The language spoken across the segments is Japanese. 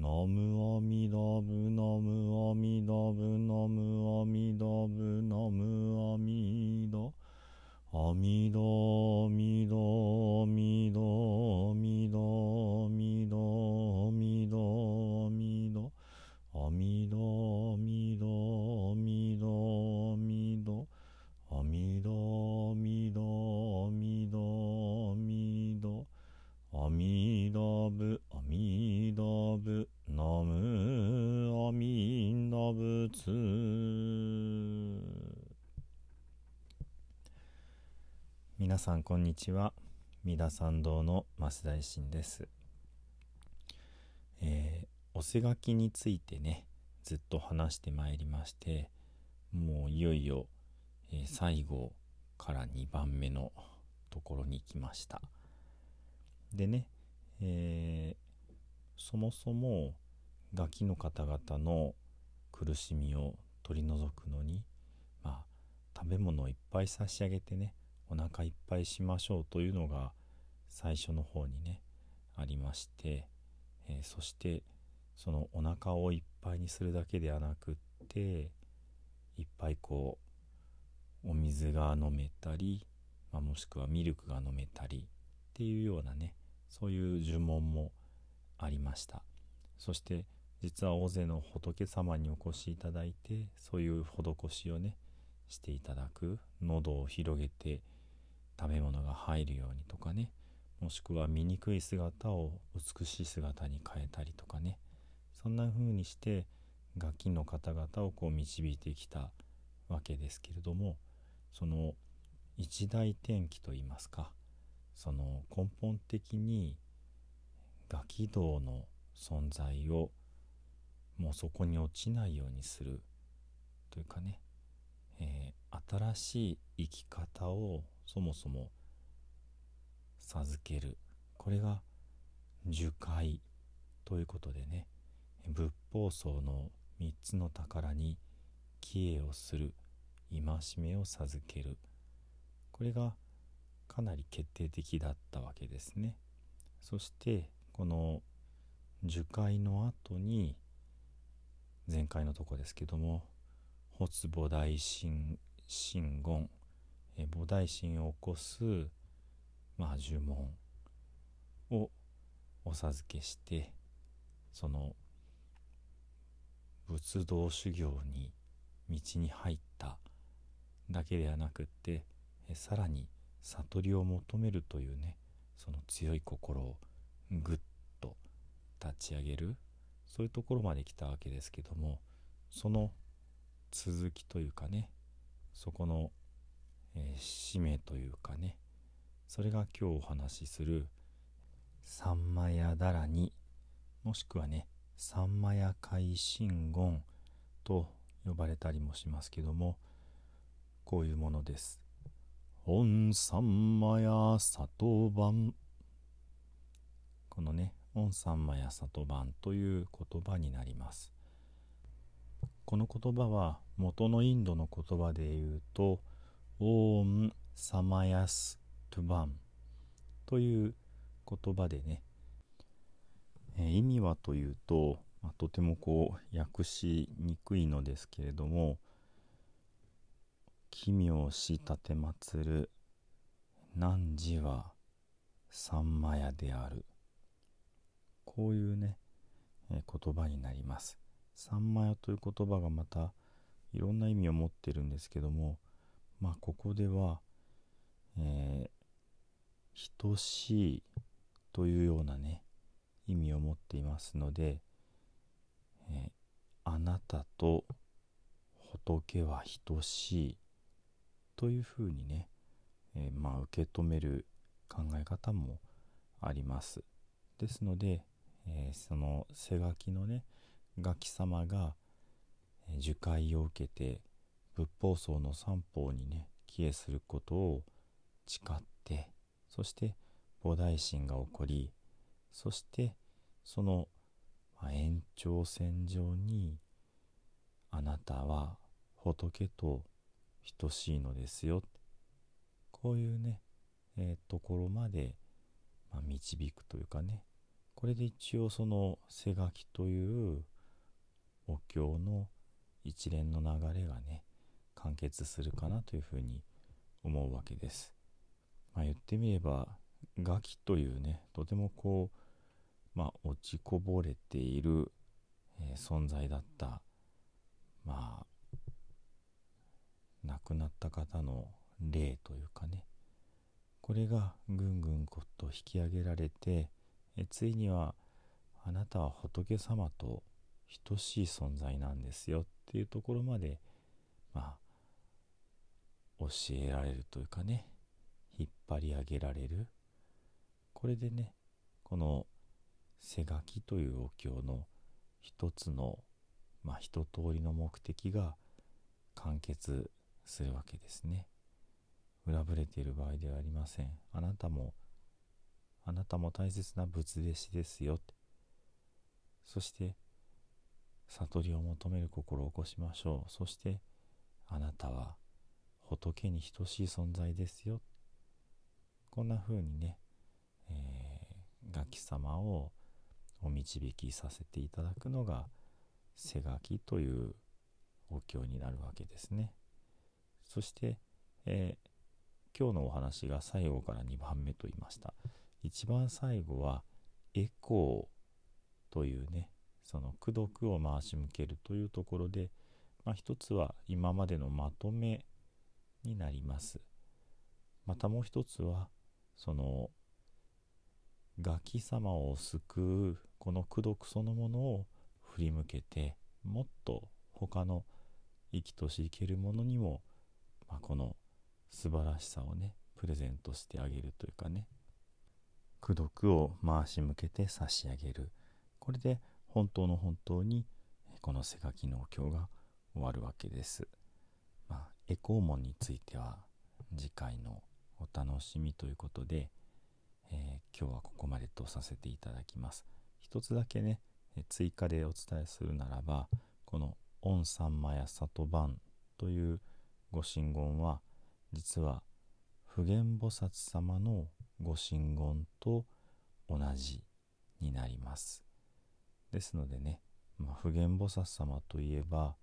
ナムアミダブナムアミダブナムアミダブナムアミダアミダアミダ皆さんこんにちは。三田参道の増大臣です、えー、おせ書きについてねずっと話してまいりましてもういよいよ、えー、最後から2番目のところに行きました。でね、えー、そもそもガキの方々の苦しみを取り除くのに、まあ、食べ物をいっぱい差し上げてねお腹いっぱいしましょうというのが最初の方にねありまして、えー、そしてそのお腹をいっぱいにするだけではなくっていっぱいこうお水が飲めたり、まあ、もしくはミルクが飲めたりっていうようなねそういう呪文もありました。そして実は大勢の仏様にお越しいただいてそういう施しをねしていただく喉を広げて食べ物が入るようにとかね。もしくは醜い姿を美しい姿に変えたりとかね。そんな風にしてガキの方々をこう導いてきたわけですけれどもその一大転機といいますかその根本的にガキ道の存在をもうそこに落ちないようにするというかね、えー、新しい生き方をそもそも授ける。これが樹海ということでね。仏法僧の3つの宝に帰依をする戒めを授ける。これがかなり決定的だったわけですね。そしてこの樹海の後に前回のとこですけども「発菩提心真言え」菩提心を起こす、まあ、呪文をお授けしてその仏道修行に道に入っただけではなくってさらに悟りを求めるというねその強い心をぐっと立ち上げるそういうところまで来たわけですけどもその続きというかねそこの、えー、使命というかねそれが今日お話しする「サンマヤダラに」もしくはね「サンマヤ海神言」と呼ばれたりもしますけどもこういうものです。オンサンマヤサトバンこのね、オンサンマヤサトバンという言葉になります。この言葉は元のインドの言葉で言うと、オーンサマヤストゥバン。という言葉でね、えー、意味はというと、まあ、とてもこう訳しにくいのですけれども、奇妙し立てまつる汝は三魔屋である。こういうね、えー、言葉になります。三魔屋という言葉がまたいろんな意味を持ってるんですけどもまあここでは、えー、等しいというようなね意味を持っていますので、えー、あなたと仏は等しいというふうにね、えー、まあ受け止める考え方もあります。ですので、えー、その背書きのねガキ様が、えー、受戒を受けて仏法僧の三法にね帰依することを誓ってそして菩提心が起こりそしてその、延長線上にあなたは仏と等しいのですよ。こういうね、えー、ところまで、まあ、導くというかねこれで一応その背書きというお経の一連の流れがね完結するかなというふうに思うわけです。まあ、言ってみればガキというねとてもこう、まあ、落ちこぼれている、えー、存在だったまあ亡くなった方の霊というかねこれがぐんぐんこっと引き上げられてえついにはあなたは仏様と等しい存在なんですよっていうところまでまあ教えられるというかね引っ張り上げられる。これでねこの背書きというお経の一つのまあ一通りの目的が完結するわけですね。裏ぶれている場合ではありません。あなたもあなたも大切な仏弟子ですよ。そして悟りを求める心を起こしましょう。そしてあなたは仏に等しい存在ですよ。こんな風にね、えー、ガキ様をお導きさせていただくのが背書きというお経になるわけですね。そして、えー、今日のお話が最後から2番目と言いました。一番最後はエコーというねその功徳を回し向けるというところで、まあ、一つは今までのまとめになります。またもう一つはそのガキ様を救うこの功徳そのものを振り向けてもっと他の生きとし生けるものにも、まあ、この素晴らしさをねプレゼントしてあげるというかね。功徳を回し向けて差し上げる。これで本当の本当にこの背書きのお経が終わるわけです。まあ、エコーモンについては次回のお楽しみということで、えー、今日はここまでとさせていただきます。一つだけね、え追加でお伝えするならば、この「御三魔や里番」というご神言は実は普賢菩薩様のご神言と同じになります。ですのでね、まあ、普賢菩薩様といえば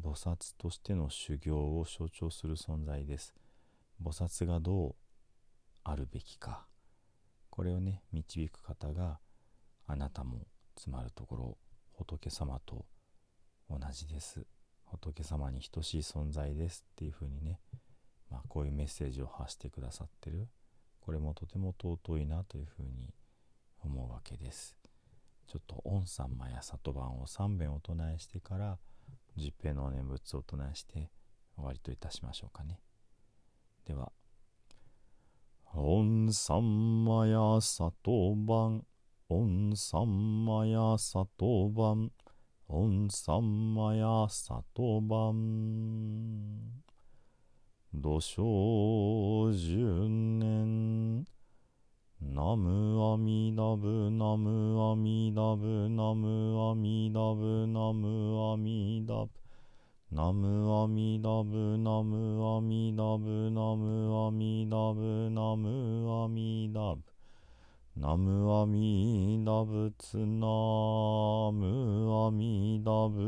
菩薩としての修行を象徴する存在です。菩薩がどうあるべきか。これをね導く方があなたもつまるところ仏様と同じです。仏様に等しい存在です。っていうふうにね、まあ、こういうメッセージを発してくださってる。これもとても尊いなというふうに思うわけです。ちょっと御三魔や里番を3遍お唱えしてから十平の念仏をお唱えして終わりといたしましょうかね。では御三魔や里番御三魔や里番御三魔や里番土生十年ナムアミダブナムアミダブナムアミダブナムアミダブナムアミダブナムアミダブナムアミダブナムアミダブナムアミダブツナムアミダブ